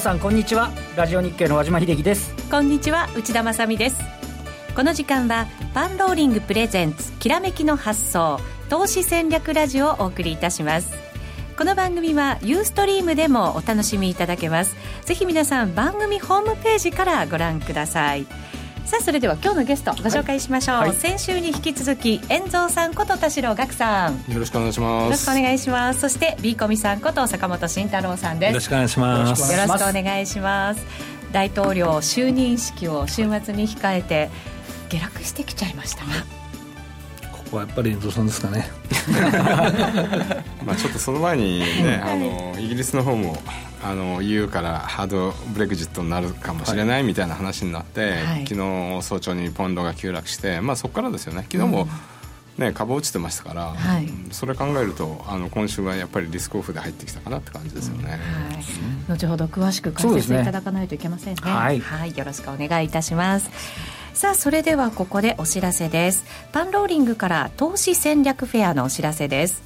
皆さんこんにちは。ラジオ日経の和島秀樹です。こんにちは内田まさです。この時間はパンローリングプレゼンツきらめきの発想投資戦略ラジオをお送りいたします。この番組はユーストリームでもお楽しみいただけます。ぜひ皆さん番組ホームページからご覧ください。さあそれでは今日のゲストご紹介しましょう、はい。はい、先週に引き続き遠蔵さんこと田代岳さん。よろしくお願いします。よろしくお願いします。そして B コミさんこと坂本慎太郎さんです。よろしくお願いします。よろしくお願いします。大統領就任式を週末に控えて下落してきちゃいましたが。ここはやっぱり遠藤さんですかね。まあちょっとその前にね、あのイギリスの方もあの EU からハードブレグジットになるかもしれないみたいな話になって、はい、昨日早朝にポンドが急落して、まあ、そこからですよね。昨日も、ね、株落ちてましたから、はい、それ考えるとあの今週はやっぱりリスクオフで入ってきたかなって感じですよね、うんはい、後ほど詳しく解説いただかないといけませんね、ね、はい、はい、よろしくお願いいたします。さあそれではここでお知らせです。パンローリングから投資戦略フェアのお知らせです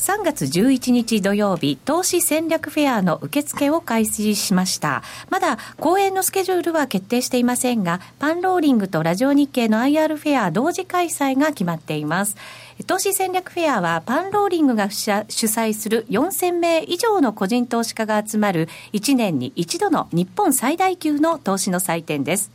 3月11日土曜日、投資戦略フェアの受付を開始しました。まだ講演のスケジュールは決定していませんが、パンローリングとラジオ日経の IR フェア同時開催が決まっています。投資戦略フェアはパンローリングが主催する4000名以上の個人投資家が集まる1年に一度の日本最大級の投資の祭典です。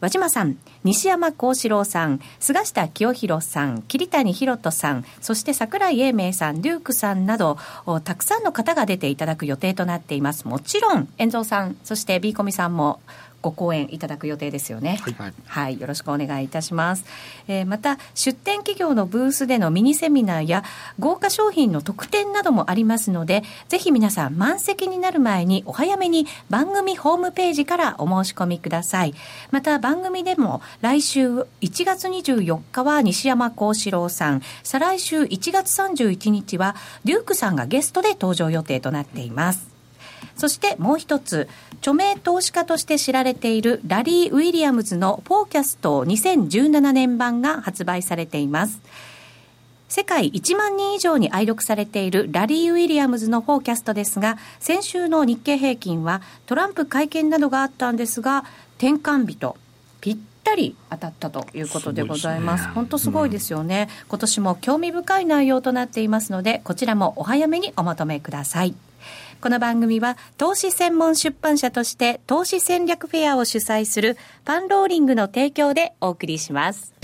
和島さん、西山幸四郎さん、菅下清弘さん、桐谷博人さん、そして櫻井英明さん、デュークさんなど、たくさんの方が出ていただく予定となっています。もちろん、遠藤さん、そして B コミさんもご講演いただく予定ですよね。はい、はい、よろしくお願いいたします。えー、また出展企業のブースでのミニセミナーや豪華商品の特典などもありますので、ぜひ皆さん満席になる前にお早めに番組ホームページからお申し込みください。また番組でも来週1月24日は西山幸四郎さん、再来週1月31日はデュークさんがゲストで登場予定となっています。そしてもう一つ、著名投資家として知られているラリー・ウィリアムズのフォーキャスト2017年版が発売されています。世界1万人以上に愛読されているラリー・ウィリアムズのフォーキャストですが、先週の日経平均はトランプ会見などがあったんですが、転換日とぴったり当たったということでございます。すね、本当すごいですよね、うん、今年も興味深い内容となっていますので、こちらもお早めにお求めください。この番組は投資専門出版社として投資戦略フェアを主催するパンローリングの提供でお送りします。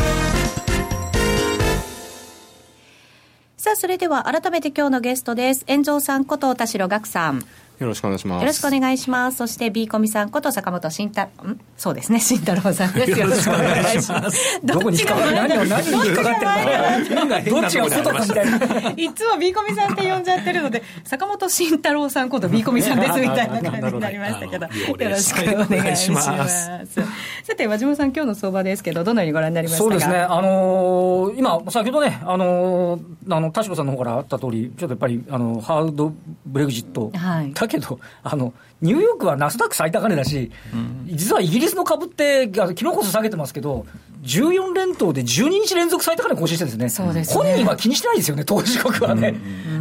さあ、それでは改めて今日のゲストです。遠蔵さんこと田代岳さん。よろしくお願いします。よろしくお願いします。そして B コミさんこと坂本慎太、ん？そうですね、慎太郎さんです。よろしくお願いします。どこに引っかか何を何に引っかかってる。のどっちが外かみたいな。いつも B コミさんって呼んじゃってるので、坂本慎太郎さんこと B コミさんです。みたいな感じになりましたけど、よろしくお願いします。さて、和島さん、今日の相場ですけど、どのようにご覧になりましたか？そうですね、あのー、今、先ほどね、あのー、あの田代さんの方からあった通り、ちょっとやっぱり、あのハードブレグジット、はい、だけど、あのニューヨークはナスダック最高値だし、うん、実はイギリスの株って、昨日こそ下げてますけど、14連投で12日連続最高値更新してるんですね、ですね。本人は気にしてないですよね、投資国はね。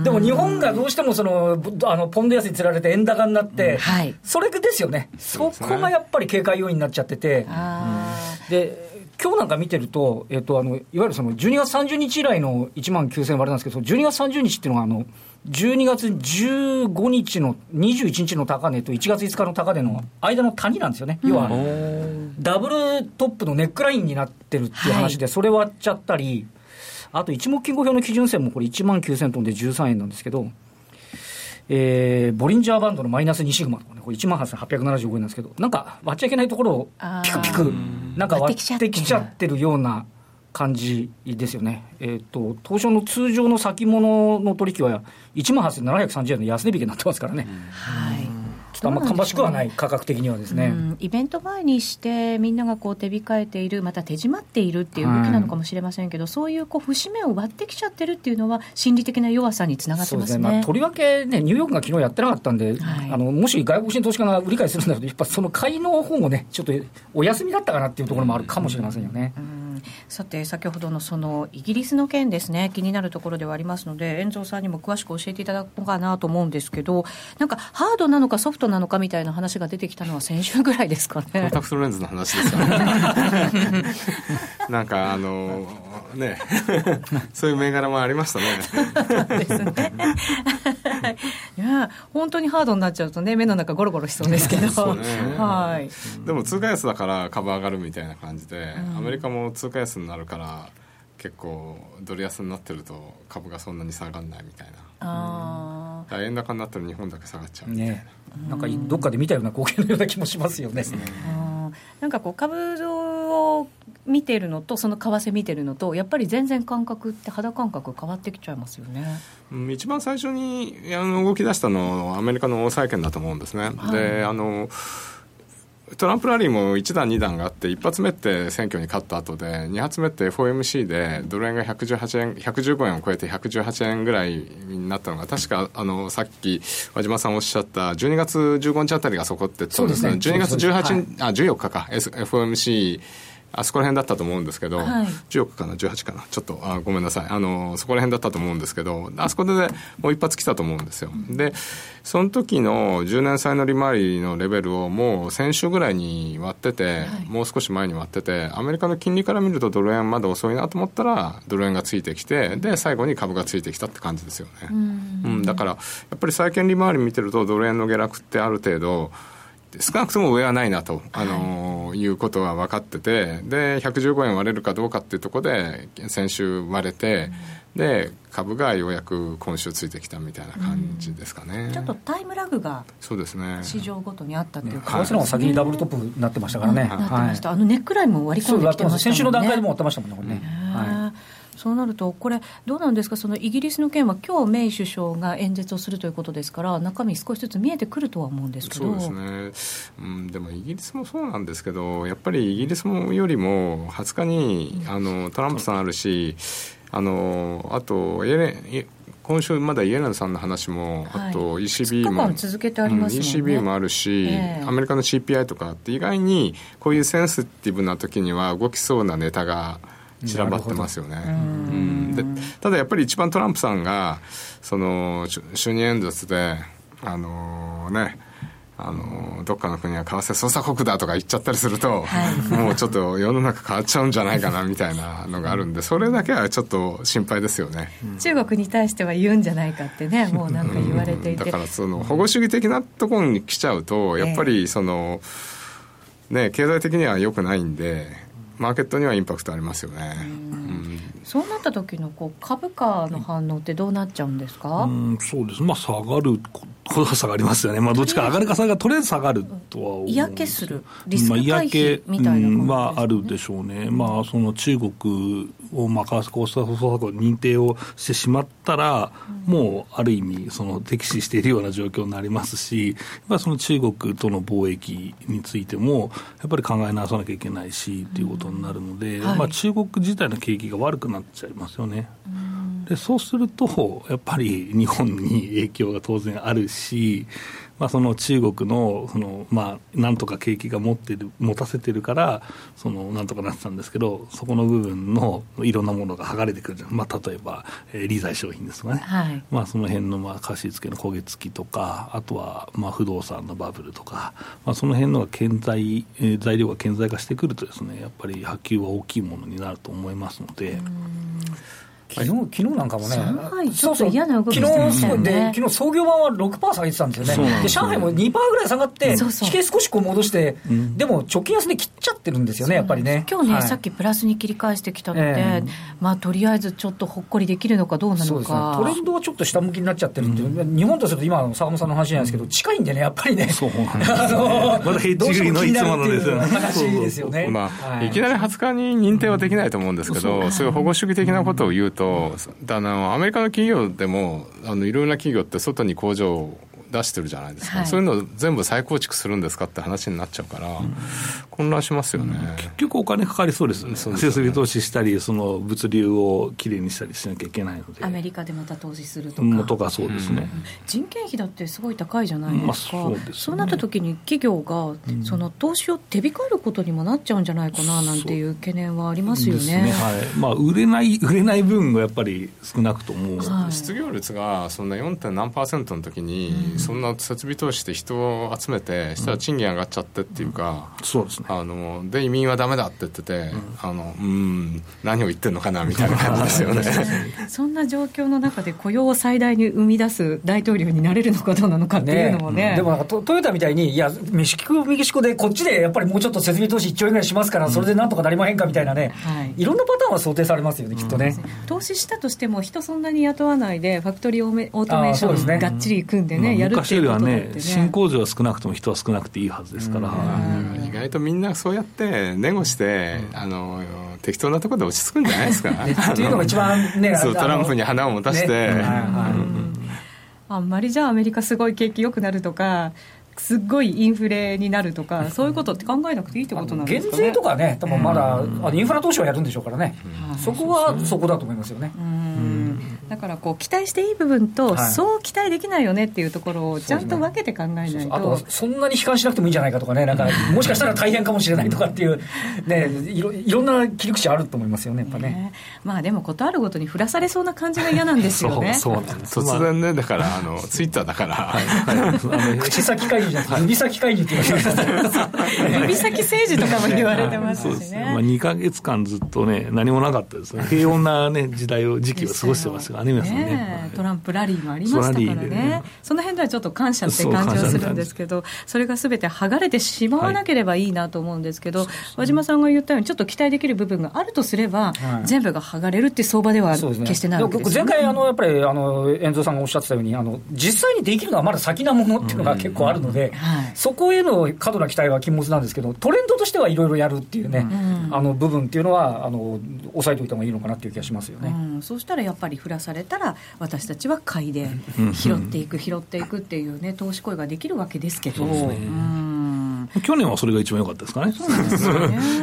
でも日本がどうしてもそのあのポンド安につられて円高になって、はい、それですよね、そこがやっぱり警戒要因になっちゃってて。で今日なんか見てると、えっと、あのいわゆるその12月30日以来の1万9000割なんですけど、12月30日っていうのがあの、12月15日の21日の高値と1月5日の高値の間の谷なんですよね、要はダブルトップのネックラインになってるっていう話で、それ割っちゃったり、あと一目金衡表の基準線もこれ1万9000トンで13円なんですけど、えー、ボリンジャーバンドのマイナス2シグマとかね、これ1万8875円なんですけど、なんか割っちゃいけないところをピクピク、なんか割ってきちゃってるような。感じですよね、えーと、東証の通常の先物の取引は1万8730円の安値引けになってますからね。はいとあんま芳しくはない、価格的にはですね、うん、イベント前にして、みんながこう手控えている、また手締まっているっていう動きなのかもしれませんけど、そういうこう節目を割ってきちゃってるっていうのは、心理的な弱さにつながってますね、ね、まあ、とりわけね、ニューヨークが昨日やってなかったんで、はい、あのもし外国人投資家が理解するんだと、やっぱその買いの方もね、ちょっとお休みだったかなっていうところもあるかもしれませんよね。うんさて先ほどのそのイギリスの件ですね。気になるところではありますので遠藤さんにも詳しく教えていただこうかなと思うんですけどなんかハードなのかソフトなのかみたいな話が出てきたのは先週ぐらいですかね。コンタクトレンズの話ですかね。なんかあのね。そういう銘柄もありましたね。ですねいや本当にハードになっちゃうとね目の中ゴロゴロしそうですけど、ね、はい。でも通貨安だから株上がるみたいな感じで、うん、アメリカも通貨安になるから結構ドル安になってると株がそんなに下がらないみたいな。あ円高になったら日本だけ下がっちゃうみたいな、ね、なんかどっかで見たような光景のような気もしますよね、なんかこう株を見てるのとその為替見てるのとやっぱり全然感覚って肌感覚変わってきちゃいますよね、うん、一番最初にあの動き出したのはアメリカの債券だと思うんですね、はい、であのトランプラリーも1段、2段があって、1発目って選挙に勝った後で、2発目って FOMC でドル円が118円、115円を超えて118円ぐらいになったのが、確かあのさっき和島さんおっしゃった12月15日あたりがそこってそうですね、12月18、はい、あ14日か、FOMC あそこら辺だったと思うんですけど、はい、10億かな、18かな、ちょっとあごめんなさい。あの、そこら辺だったと思うんですけど、あそこで、ね、もう一発来たと思うんですよ。で、その時の10年債の利回りのレベルをもう先週ぐらいに割ってて、はい、もう少し前に割ってて、アメリカの金利から見るとドル円まだ遅いなと思ったら、ドル円がついてきて、で、最後に株がついてきたって感じですよね。うん、うん、だから、やっぱり債券利回り見てると、ドル円の下落ってある程度、少なくとも上はないなと、あの、はい、いうことは分かってて、で、115円割れるかどうかっていうところで、先週割れて、うん、で、株がようやく今週ついてきたみたいな感じですかね。うん、ちょっとタイムラグが、そうですね。市場ごとにあったっていうか、為替の方が先にダブルトップになってましたからね。なってました。あのネックラインも割り込んできてましたもんね。先週の段階でも割ってましたもんね、これね。はいそうなると、これ、どうなんですか、そのイギリスの件は、今日メイ首相が演説をするということですから、中身、少しずつ見えてくるとは思うんです。けどそうですね、うん、でもイギリスもそうなんですけど、やっぱりイギリスもよりも、20日にあのトランプさんあるし、あのあとエレ今週まだイエレンさんの話も、はい、あと ECB も、続けてあります、ね、ECB もあるし、えー、アメリカの CPI とかって意外にこういうセンシティブな時には動きそうなネタが散らばってますよね。うん。でただやっぱり一番トランプさんがその就任演説であのー、ねあのどっかの国は為替捜査国だとか言っちゃったりすると、はい、もうちょっと世の中変わっちゃうんじゃないかなみたいなのがあるんでそれだけはちょっと心配ですよね、中国に対しては言うんじゃないかってねもうなんか言われていて、だからその保護主義的なところに来ちゃうとやっぱりその、ね経済的にはよくないんでマーケットにはインパクトありますよね。そうなった時のこう株価の反応ってどうなっちゃうんですか、うん、そうです、まあ、下がるこは下がりますよね、まあ、どっちか上がるか下がるとりあえず下がるとは思う嫌気する、リスク回避みたいな、ね、まあ、はあるでしょうね、まあ、その中国を、まあ、為替交差捜査国認定をしてしまったら、もうある意味、その敵視しているような状況になりますし、やっぱその中国との貿易についても、やっぱり考え直さなきゃいけないしということになるので、はい、まあ、中国自体の景気が悪くなっちゃいますよね。でそうすると、やっぱり日本に影響が当然あるし、まあ、その中国のその、まあ、なんとか景気が持ってる持たせてるからそのなんとかなってたんですけどそこの部分のいろんなものが剥がれてくるじゃん、まあ、例えば、えー、理財商品ですとかね、はい、まあ、その辺のまあ貸付の焦げ付きとかあとはまあ不動産のバブルとか、まあ、その辺のが顕在、えー、材料が顕在化してくるとですねやっぱり波及は大きいものになると思いますので。昨日昨日なんかもね、ちょっと嫌な動きしてましたよね。昨日創業版は6%下げてたんですよね。で上海も2%ぐらい下がって、地形少しこう戻して、でも貯金安値切っちゃってるんですよね、やっぱりね。今日ね、さっきプラスに切り返してきたので、まあとりあえずちょっとほっこりできるのかどうなのか。トレンドはちょっと下向きになっちゃってるっていう、日本とすると今の坂本さんの話じゃないですけど、近いんでね、やっぱりね。そうなんですまだヘッのいつものですよね。話ですよね。まあ、いきなり20日に認定はできないと思うんですけど、そういう保護主義的なことを言うと、あのアメリカの企業でもあのいろいろな企業って外に工場出してるじゃないですか、はい、そういうのを全部再構築するんですかって話になっちゃうから、うん、混乱しますよね、うん、結局お金かかりそうですよね、設備投資したり、その物流をきれいにしたりしなきゃいけないので、アメリカでまた投資するとか、とかそうですね、人件費だってすごい高いじゃないですか、まあそう、ね、そうなった時に企業がその投資を手控えることにもなっちゃうんじゃないかななんていう懸念はありますよね。ね。はい。まあ、売れない売れない分がやっぱり少なくとも、はい、失業率がそんな 4. 何パーセントの時に、うん、そんな設備投資で人を集めてしたら賃金上がっちゃってっていうか、うん、そうですね。あので移民はだめだって言ってて、うん、あのうん何を言ってるのかなみたいな感じですよ ね。そんな状況の中で雇用を最大に生み出す大統領になれるのかどうなのかっていうのもね、ねでもトトヨタみたいにいやメキシコメキシコでこっちでやっぱりもうちょっと設備投資1兆円ぐらいしますから、それでなんとかなりまへんかみたいなね、はい、いろんなパターンは想定されますよねきっとね、投資したとしても人そんなに雇わないでファクトリーオートメーションがっちり組んでね、やるっていうことだってね、ね新工場は少なくとも人は少なくていいはずですから、意外とみんなそうやってネゴして、あの適当なところで落ち着くんじゃないですか？っていうのが一番ね、そうトランプに花を持たせて、あんまりじゃあアメリカすごい景気良くなるとかすっごいインフレになるとか、そういうことって考えなくていいってことなんですか、ね、減税とかね、多分まだ、あのインフラ投資はやるんでしょうからね、そこはそこだと思いますよね。だからこう期待していい部分と、そう期待できないよねっていうところをちゃんと分けて考えないと、ね、あとそんなに悲観しなくてもいいんじゃないかとかね、なんか もしかしたら大変かもしれないとかっていう、ね、いろいろんな切り口あると思いますよね、やっぱね。ね。まあでも、ことあるごとに振らされそうな感じが嫌なんですよね。そうそう突然ね、だからあの、ツイッターだから、はい、口先会議じゃなくて、指先会議って言われて指先政治とかも言われてますしね。まあ、2か月間ずっとね、何もなかったですね、平穏な、ね、時代を、時期を過ごしてますがね、皆さんね。トランプラリーもありましたからね、その辺ではちょっと感謝って感じはするんですけど、それがすべて剥がれてしまわなければいいなと思うんですけど、和島さんが言ったように、ちょっと期待できる部分があるとすれば、全部が剥がれるっていう相場では決してないわけです、ね、前回あの、やっぱりあの遠藤さんがおっしゃってたようにあの、実際にできるのはまだ先なものっていうのが結構あるので、そこへの過度な期待は禁物なんですけど、トレンドとしてはいろいろやるっていうね、あの部分っていうのはあの、抑えておいた方がいいのかなっていう気がしますよね。そうしたらやっぱり振らされたら、私たちは買いで拾っていく、拾っていくっていうね、投資行為ができるわけですけど。去年はそれが一番良かったですかね。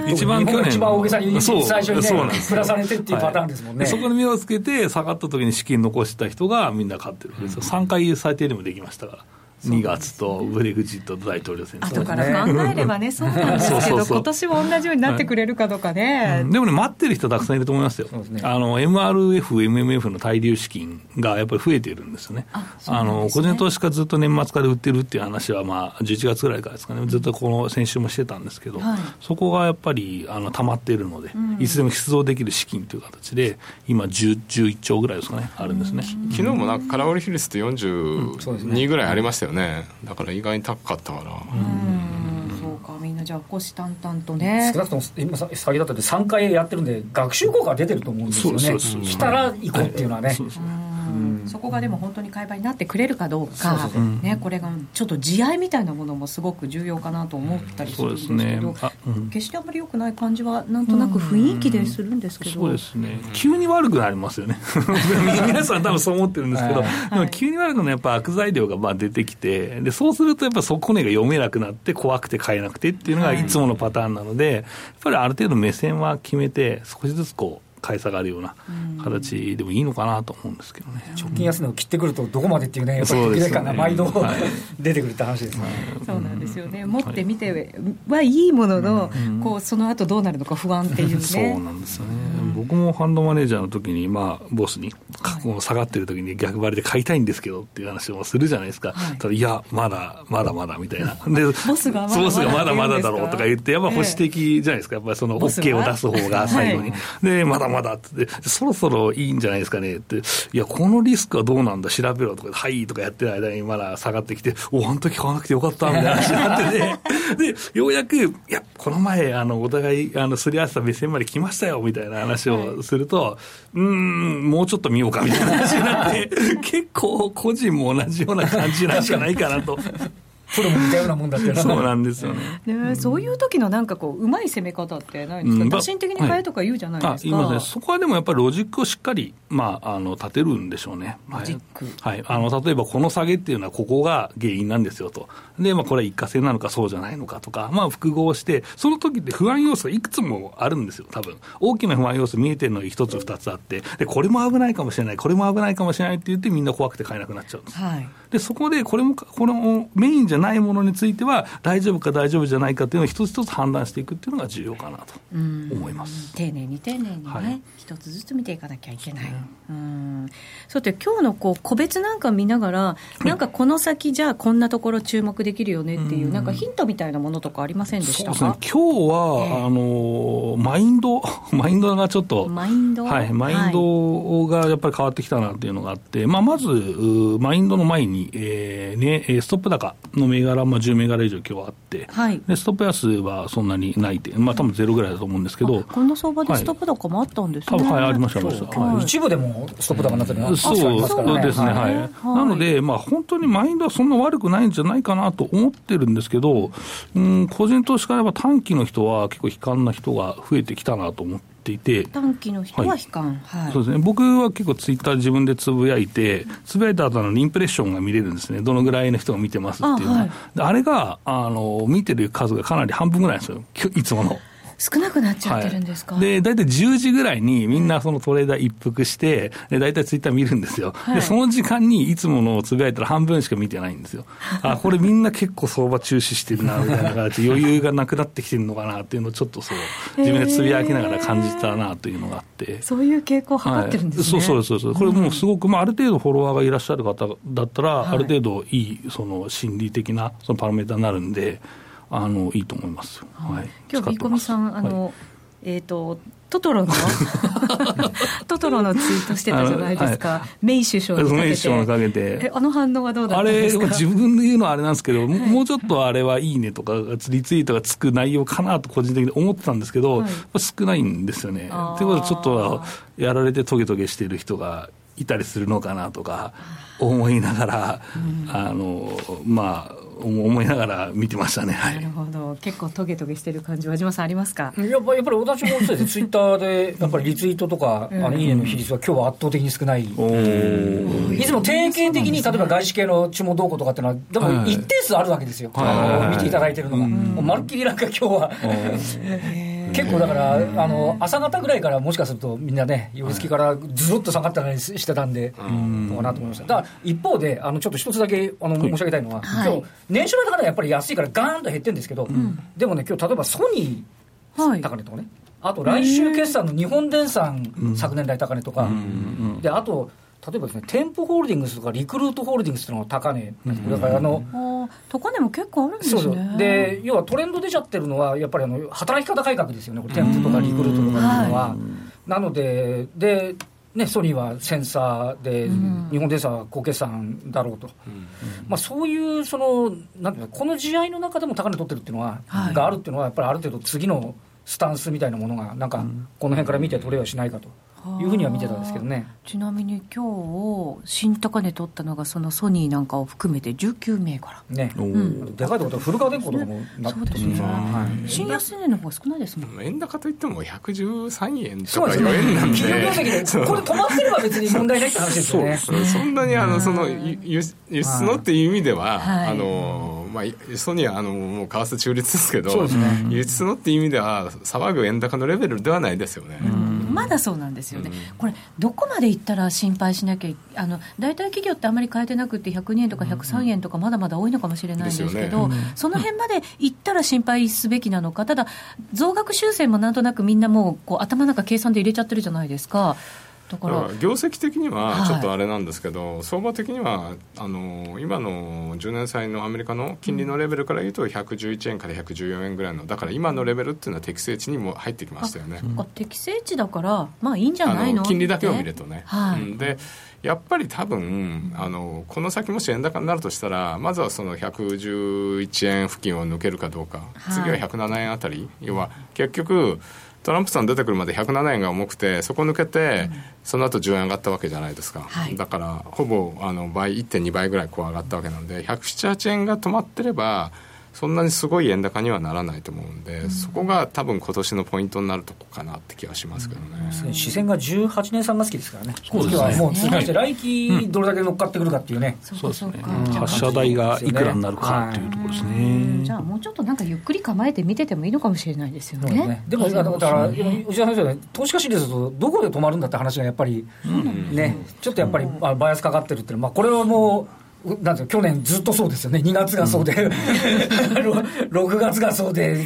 ね一番去年。一番大げさに最初にね、振らされてっていうパターンですもんね。そこに目をつけて、下がった時に資金残した人がみんな買ってるんですよ。3回最低でもできましたから。2月とブレグジット大統領選。後から考えればね、そうなんですけど、今年も同じようになってくれるかどうかね、でもね、待ってる人たくさんいると思いますよ、あの MRF、MMF の滞留資金がやっぱり増えているんですよね、あの個人投資家ずっと年末から売ってるっていう話は、まあ、11月ぐらいからですかね、ずっとこの先週もしてたんですけど、そこがやっぱりあの溜まっているので、いつでも出動できる資金という形で、今10、11兆ぐらいですかね、あるんですね。昨日もなんか空売り比率って42ぐらいありましたよね。だから意外に高かったから。うん。そうかみんなじゃあ虎視眈々とね。少なくとも今先だったって3回やってるんで学習効果が出てると思うんですよね。来たら行こうっていうのはね、そこがでも本当に買い場になってくれるかどうか、ね、これがちょっと慈愛みたいなものもすごく重要かなと思ったりするんですけど、ね。うん、決してあんまり良くない感じは、なんとなく雰囲気でするんですけど、そうですね、急に悪くなりますよね、皆さん、多分そう思ってるんですけど、でも急に悪くなるのはやっぱ悪材料がまあ出てきてで、そうするとやっぱ底値が読めなくなって、怖くて買えなくてっていうのがいつものパターンなので、やっぱりある程度目線は決めて、少しずつこう、買い下がるような形でもいいのかなと思うんですけどね、直近安値を切ってくると、どこまでっていうね、やっぱり適感が毎度、はい、出てくるって話ですね、そうなんですよね、持ってみてはいいものの、こうその後どうなるのか不安っていうね。そうなんですよね、僕もファンドマネージャーの時に、まあ、ボスに、下がってる時に逆張りで買いたいんですけどっていう話をするじゃないですか、はい、ただいや、まだまだまだみたいな、でボスがまだまだだろうとか言って、やっぱ保守的じゃないですか、やっぱりその OK を出す方が最後に、でまだまだって、そろそろいいんじゃないですかね。って、いや、このリスクはどうなんだ、調べろとか、はいとかやってる間にまだ下がってきて、おあの時買わなくてよかったみたいな話になってて、で、ようやく、いや、この前、あのお互いあのすり合わせた目線まで来ましたよみたいな話をすると、はい、うん、もうちょっと見ようかみたいな話になって、結構、個人も同じような感じなんじゃないかなと。プロも似たようなもんだってそうなんですよね。ねそういう時のなんかこううまい攻め方ってないですか、うん、打診的に変えとか言うじゃないですか、はい、そこはでもやっぱりロジックをしっかり、まあ、あの立てるんでしょうね、ロジック、はい、あの例えばこの下げっていうのはここが原因なんですよと。で、まあ、これは一過性なのかそうじゃないのかとか、まあ、複合してその時って不安要素がいくつもあるんですよ多分。大きな不安要素見えてるのが一つ二つあって。でこれも危ないかもしれない。これも危ないかもしれないって言ってみんな怖くて買えなくなっちゃうんです、はい、でそこでこれもこのメインじゃないものについては大丈夫か大丈夫じゃないかっていうのを一つ一つ判断していくっていうのが重要かなと思います。丁寧に丁寧にね、はい、一つずつ見ていかなきゃいけない、うん、そうって今日のこう個別なんか見ながらなんかこの先じゃあこんなところ注目できるよねっていう、なんかヒントみたいなものとかありませんでしたか、ね、今日は、えー、あのマインド マインドがちょっとマインド？はい。マインドがやっぱり変わってきたなっていうのがあって、まあ、まずマインドの前に、えーね、ストップ高の銘柄、まあ、10銘柄以上今日あって、はい、でストップ安はそんなにないって、まあ多分ゼロぐらいだと思うんですけど、この相場でストップ高もあったんですね、はい、多分はい、ありました、ありました、はい、一部でもストップ高になってるそうですね、はい、なので、まあ、本当にマインドはそんな悪くないんじゃないかなと思ってるんですけど、うん、個人投資家は短期の人は結構悲観な人が増えてきたなと思って。ていて。短期の人は悲観、はい、そうですね。僕は結構ツイッター自分でつぶやいてつぶやいた後のインプレッションが見れるんですね。どのぐらいの人が見てますっていうのは。あはい、あれがあの見てる数がかなり半分ぐらいなんですよ。いつもの。少なくなっちゃってるんですか、はい、で、大体10時ぐらいにみんなそのトレーダー一服して、で、大体ツイッター見るんですよ。はい、で、その時間にいつものをつぶやいたら半分しか見てないんですよ。あ、これみんな結構相場注視してるな、みたいな感じで余裕がなくなってきてるのかなっていうのをちょっとそう、自分でつぶやきながら感じたなというのがあって。そういう傾向を図ってるんですね。はい、そうそうそうこれもうすごく、まあ、ある程度フォロワーがいらっしゃる方だったら、ある程度いい、その心理的なそのパラメータになるんで、あのいいと思います。はい、今日、ビコミさん、あの、はいえっ、ー、とトトロの トトロのツイートしてたじゃないですか、はい、メイ首相にかけて。メイ首相にかけて。あの反応はどうだったんですか？あれ自分で言うのはあれなんですけど、はい、もうちょっとあれはいいねとかリツイートがつく内容かなと個人的に思ってたんですけど、はい、少ないんですよね。ということでちょっとやられてトゲトゲしている人がいたりするのかなとか思いながら、うん、あのまあ思いながら見てましたね、はい、なるほど、結構トゲトゲしてる感じ、和島さん、ありますか？やっぱやっぱり私もそうです。ツイッターでやっぱりリツイートとか、うん、あのいいねの比率は今日は圧倒的に少ない、うん、いつも定型的に、例えば外資系の注文動向とかっていうのは、でも一定数あるわけですよ、はい、見ていただいてるのが、もうまるっきりなんか今日は。結構だから、あの朝方ぐらいからもしかするとみんなね、寄り付きからずっと下がったりしてたんで、どうかなと思いました。だから一方で、あのちょっと一つだけあの申し上げたいのは、今日年初来高値やっぱり安いからガーンと減ってるんですけど、でもね、今日例えばソニー高値とかね、あと来週決算の日本電産昨年来高値とか、であと、例えばですね、店舗ホールディングスとかリクルートホールディングスっていうのが高値、だからあの、高値も結構あるんですね。そうで、要はトレンド出ちゃってるのは、やっぱりあの働き方改革ですよね、店舗とかリクルートとかっていうのは。なので、で、ね、ソニーはセンサーで、日本電産は高決算だろうと、まあ、そういうそのなんていうこの試合の中でも高値取ってるっていうのは、はい、があるっていうのは、やっぱりある程度、次のスタンスみたいなものが、なんか、この辺から見て取れはしないかと。いうふうには見てたんですけどね。ちなみに今日新高値取ったのがそのソニーなんかを含めて19銘柄ね、うん、でかいところ古川電工とかもなってますね、はい、新安値の方が少ないですもん円高といっても113円とか4円なんで。でこれ止まってれば別に問題ないって話ですよね。そそんなにあのその輸輸出のっていう意味では、はい、あのまあ、ソニーはあのもう為替中立ですけど、ね、輸出のっていう意味では騒ぐ円高のレベルではないですよね。まだそうなんですよね、これ、どこまでいったら心配しなきゃあの、大体企業ってあまり変えてなくて、102円とか103円とか、まだまだ多いのかもしれないんですけど、ね、その辺までいったら心配すべきなのか、ただ、増額修正もなんとなくみんなもうこう頭の中、計算で入れちゃってるじゃないですか。だから業績的にはちょっとあれなんですけど、はい、相場的にはあの今の10年債のアメリカの金利のレベルから言うと111円から114円ぐらいのだから今のレベルっていうのは適正値にも入ってきましたよね。適正値だからまあいいんじゃないの金利だけを見るとね、はい、でやっぱり多分あのこの先もし円高になるとしたらまずはその111円付近を抜けるかどうか、はい、次は107円あたり。要は結局トランプさん出てくるまで107円が重くてそこ抜けて、その後10円上がったわけじゃないですか、はい、だからほぼあの倍1.2倍ぐらいこう上がったわけなんで178円が止まってればそんなにすごい円高にはならないと思うんで、うん、そこが多分今年のポイントになるとこかなって気がしますけどね、うん、視線が18年3月期ですからね、そうですね。はもう通過して、来期どれだけ乗っかってくるかっていうね、うん、そうですね、発射台がいくらになるかっていうところですね、じゃあ、もうちょっとなんかゆっくり構えて見ててもいいのかもしれないですよね。ねでも、だから、内田先生、投資家シリーズとどこで止まるんだって話がやっぱり、ね、ちょっとやっぱり、バイアスかかってるっていうのは、まあ、これはもう、なんて去年ずっとそうですよね、2月がそうで、うん、6月がそうで、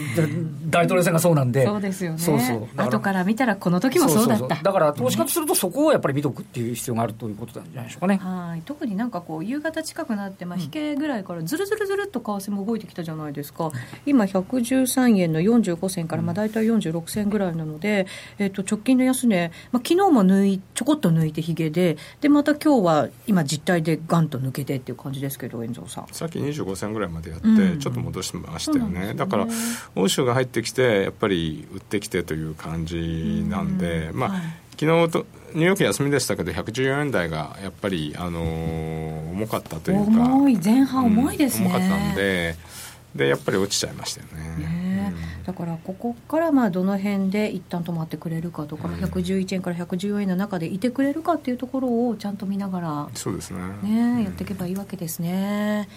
大統領選がそうなんで、そうですよね、そうそう。後から見たら、この時もそうだった。だから投資家とすると、そこをやっぱり見とくっていう必要があるということなんじゃないでしょうかね。はい。特になんかこう、夕方近くなって、まあ、引けぐらいからずるずるずるっと為替も動いてきたじゃないですか、今、113円の45銭から、まあ、大体46銭ぐらいなので、えー、と直近の安値、まあ昨日も抜いちょこっと抜いてひげで、でまた今日は今、実態でがんと抜けてっていう感じですけど、遠藤さん。さっき25銭ぐらいまでやって、ちょっと戻してましたよね、ね。だから、欧州が入ってきて、やっぱり売ってきてという感じなんで、まあ、はい、昨日とニューヨーク休みでしたけど、114円台がやっぱり、あのー、重かったというか、重い、前半重いですね、うん、重かったんで、でやっぱり落ちちゃいましたよね。ねだからここからまあどの辺で一旦止まってくれるかとか、うん、111円から114円の中でいてくれるかっていうところをちゃんと見ながらそうですね。ね、やっていけばいいわけですね。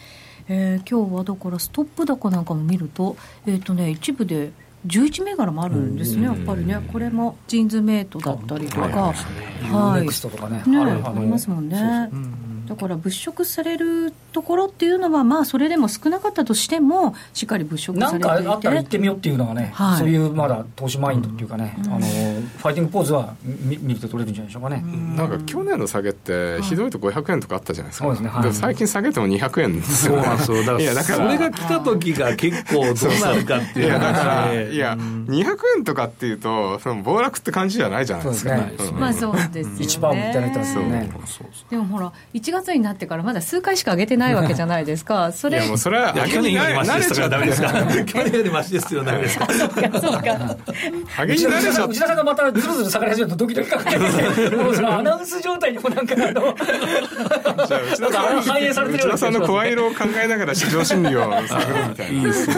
えー、今日はだからストップ高なんかも見ると,、えーとね、一部で11銘柄もあるんですね、やっぱりね、これもジーンズメイトだったりとか、はい、とかね、ねありますもんね。だから物色されるところっていうのは、まあ、それでも少なかったとしても、しっかり物色されていて。なんかあったら行ってみようっていうのがね、はい、そういうまだ投資マインドっていうかね、うん、あのファイティングポーズは見見て取れるんじゃないでしょうかね。なんか去年の下げって、ひどいと500円とかあったじゃないですか、そうですね。はい、最近下げても200円ですよ、ね、そうだからいやだからそれが来た時が結構どうなるかっていう話で、いや、200円とかっていうと、その暴落って感じじゃないじゃないですか、ね、まあそうですよね。一番みたいなですよね。でもほら、1月になってからまだ数回しか上げてないわけじゃないですか。それ。いやもうそれは、去年よりマシですからダメですか？去年よりマシですよ、ダメですか？そうか、そうか。内田さんがまたずるずる下がり始めるとドキドキかかって もうそのアナウンス状態にもなんかあの、反映されてる内田さんの声色を考えながら市場心理を探るみたいな。いいですね。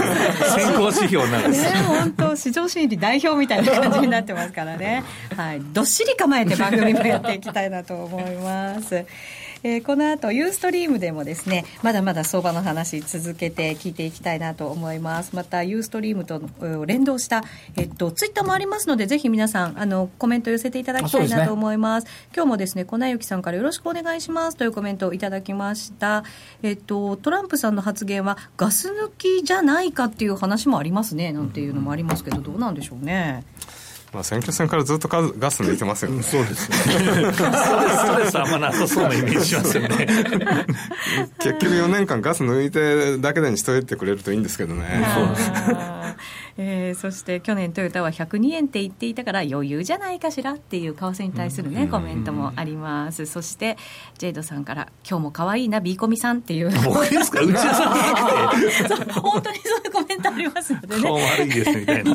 先行指標なんです。ね、本当市場心理代表みたいな感じになってますからね。はい。どっしり構えて番組もやっていきたいなと思います。えー、この後ユーストリームでもですねまだまだ相場の話続けて聞いていきたいなと思います。またユーストリームと連動した、えっと、ツイッターもありますのでぜひ皆さんあのコメント寄せていただきたいなと思います、ね、今日もですね粉雪さんからよろしくお願いしますというコメントをいただきました。えっとトランプさんの発言はガス抜きじゃないかっていう話もありますねなんていうのもありますけどどうなんでしょうね。まあ、選挙戦からずっとガス抜いてますよね、そうですね。ストレスあんまなさそうなイメージしますよね。結局4年間ガス抜いてだけでにしといてくれるといいんですけどね。そうですえー、そして去年トヨタは102円って言っていたから余裕じゃないかしらっていう為替に対するね、コメントもあります。そしてジェイドさんから今日も可愛いなビーコミさんっていう。僕ですか？内田さん 本当にそういうコメントありますのでね。顔悪いですみたいな。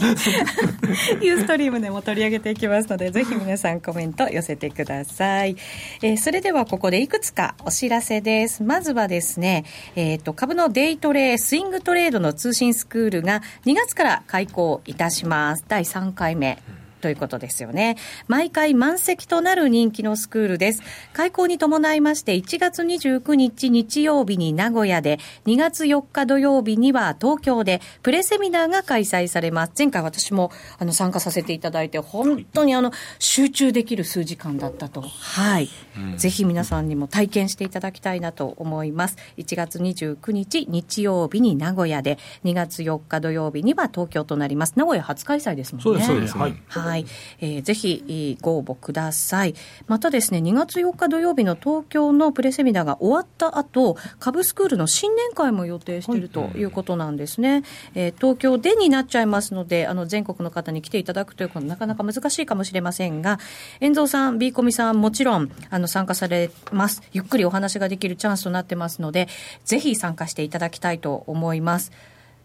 ユーストリームでも取り上げていきますのでぜひ皆さんコメント寄せてください、えー、それではここでいくつかお知らせです。まずはですね、えーと、と株のデイトレスイングトレードの通信スクールが2月から開講いたします。第3回目。ということですよね。毎回満席となる人気のスクールです。開校に伴いまして1月29日日曜日に名古屋で、2月4日土曜日には東京でプレセミナーが開催されます。前回私もあの参加させていただいて、本当にあの集中できる数時間だったと。はい。うん、ぜひ皆さんにも体験していただきたいなと思います。1月29日日曜日に名古屋で、2月4日土曜日には東京となります。名古屋初開催ですもんね。そうです、そうです。はい。はいはい、えー、ぜひご応募ください。またですね、2月4日土曜日の東京のプレセミナーが終わった後、株スクールの新年会も予定しているということなんですね。はい、えー、東京でになっちゃいますので、あの全国の方に来ていただくということはなかなか難しいかもしれませんが、遠蔵さん、ビーコミさん、もちろんあの参加されます。ゆっくりお話ができるチャンスとなってますので、ぜひ参加していただきたいと思います。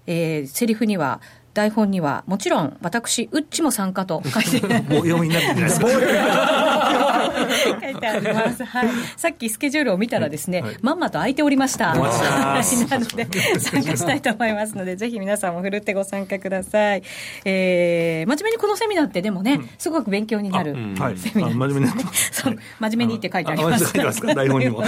えー、セリフには台本には、もちろん、私、うっちも参加と書いて。もう読みになってないですか 書いてあります。はい。さっきスケジュールを見たらですね、はい、まんまと空いておりました。なので、参加したいと思いますので、ぜひ皆さんもふるってご参加ください。えー、真面目にこのセミナーってでもね、すごく勉強になるセミナー。はい、真面目に そう、真面目にって書いてあります。台本にも。は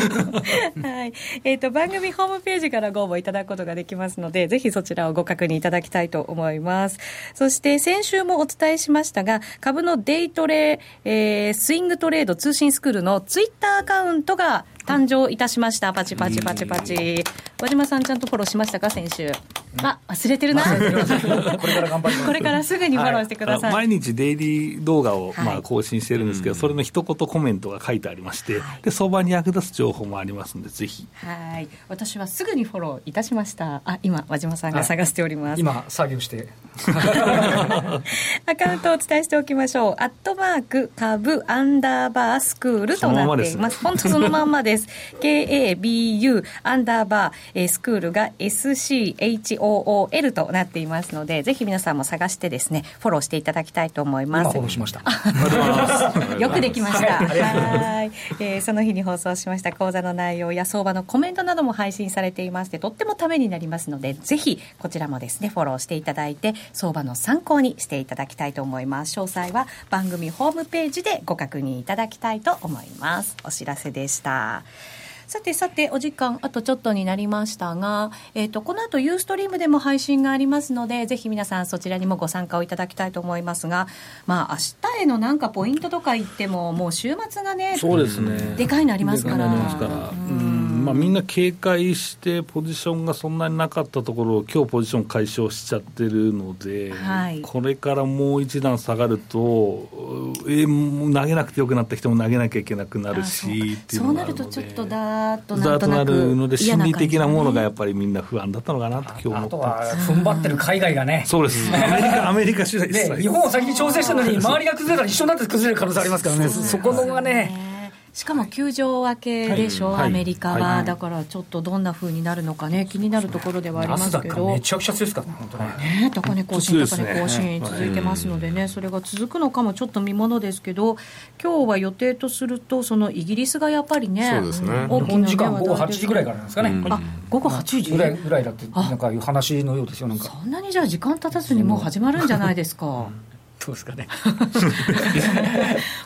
い。えっ、ー、と、番組ホームページからご応募いただくことができますので、ぜひそちらをご確認いただきたいと思います。そして先週もお伝えしましたが、株のデイトレ、えー、スイングトレード通信スクールのツイッターアカウントが誕生いたしました。パチパチパチパチ。和島さんちゃんとフォローしましたか、先週？あ、忘れてるな。これから頑張これからすぐにフォローしてください。はい、毎日デイリー動画を、まあ、更新してるんですけど、はい、それの一言コメントが書いてありまして、で、相場に役立つ情報もありますので、ぜひ。はい。私はすぐにフォローいたしました。あ、今、和島さんが探しております。今、作業して。アカウントをお伝えしておきましょう。アットマーク、株、アンダーバー、スクールとなっています。本当そのまんまです。。KABU アンダーバー、えー、スクールが SCHOOL となっていますので、ぜひ皆さんも探してですね、フォローしていただきたいと思います。フォローしました。よくできました。はい、えー。その日に放送しました講座の内容や相場のコメントなども配信されていまして、とってもためになりますので、ぜひこちらもですね、フォローしていただいて、相場の参考にしていただきたいと思います。詳細は番組ホームページでご確認いただきたいと思います。お知らせでした。さてさて、お時間あとちょっとになりましたが、えっ、ー、と、この後ユーストリームでも配信がありますので、ぜひ皆さんそちらにもご参加をいただきたいと思いますが、まあ、明日へのなんかポイントとか言っても、もう週末がね、そうですね。でかいのありますから。うんまあ、みんな警戒してポジションがそんなになかったところを今日ポジション解消しちゃってるので、はい、これからもう一段下がると、えー、投げなくてよくなった人も投げなきゃいけなくなるしそうなるとちょっとだーっとなとなるので心理的なものがやっぱりみんな不安だったのかなと今日思ってあとは踏ん張ってる海外がね。そうです。アメリカアメリカ次第です。日本を先に調整したのに周りが崩れたら一緒になって崩れる可能性ありますからね。そこのがねしかも球場明けでしょ、はい、アメリカは、はい、だからちょっとどんなふうになるのかね、気になるところではありますけど、めちゃくちゃ強いですからね、本当ね、高値更新、高値更新、続いてますのでね、それが続くのかもちょっと見ものですけど、今日は予定とすると、そのイギリスがやっぱりね、そうですね。大きな時間午後8時ぐらいからなんですかね、あ午後8時？ぐらいぐらいだって、なんかいう話のようですよ、なんか。そんなにじゃあ、時間経たずにもう始まるんじゃないですか。どうですかね。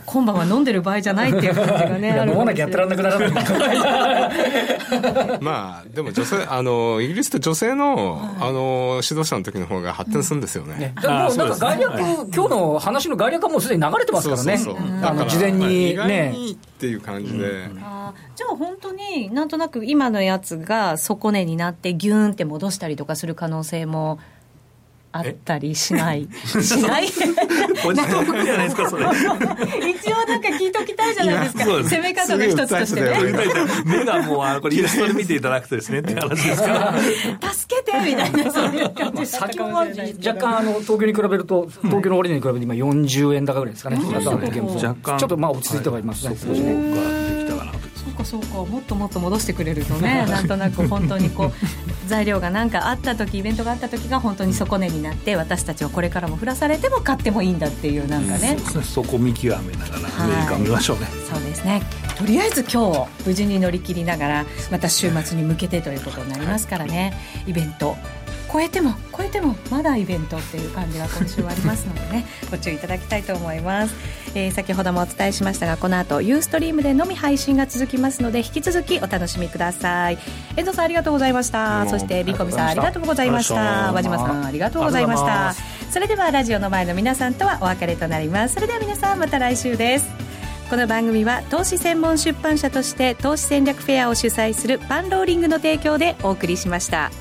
今晩は飲んでる場合じゃないっていう感じがね 飲まなきゃやってらんなくならない まあでも女性あのイギリスって女性の,、あの指導者の時の方が発展するんですよね、ね。もうなんか概略、今日の話の概略はもうすでに流れてますからね。そうあの事前にね。っていう感じで、うん、あじゃあ本当になんとなく今のやつが底値になってギューンって戻したりとかする可能性もあったりしない。しない？おじさんじゃないですかそれ。一応なんか聞いときたいじゃないですか。攻め方の一つとしてね。目がもうあこれイラストで見ていただくとですねって話ですから。助けてみたいなそういう感じ。先ほどは若干あの東京に比べると東京の終値に比べて今40円高ぐらいですかね、若干ちょっとまあ落ち着いてはいますね、少しねそうかそうかもっともっと戻してくれるとね なんとなく本当にこう材料が何かあった時イベントがあった時が本当に底値になって私たちはこれからも降らされても買ってもいいんだっていうなんかね、うん、そこ見極めながらアメリカ見ましょうね、そうですね。とりあえず今日無事に乗り切りながらまた週末に向けてということになりますからね。イベント超えても超えてもまだイベントっていう感じが今週はありますのでね ご注意いただきたいと思います、えー、先ほどもお伝えしましたがこの後ユーストリームでのみ配信が続きますので引き続きお楽しみください。遠藤さんありがとうございました。そしてビコミさんありがとうございました。和島さんありがとうございました。それではラジオの前の皆さんとはお別れとなります。それでは皆さんまた来週です。この番組は投資専門出版社として投資戦略フェアを主催するパンローリングの提供でお送りしました。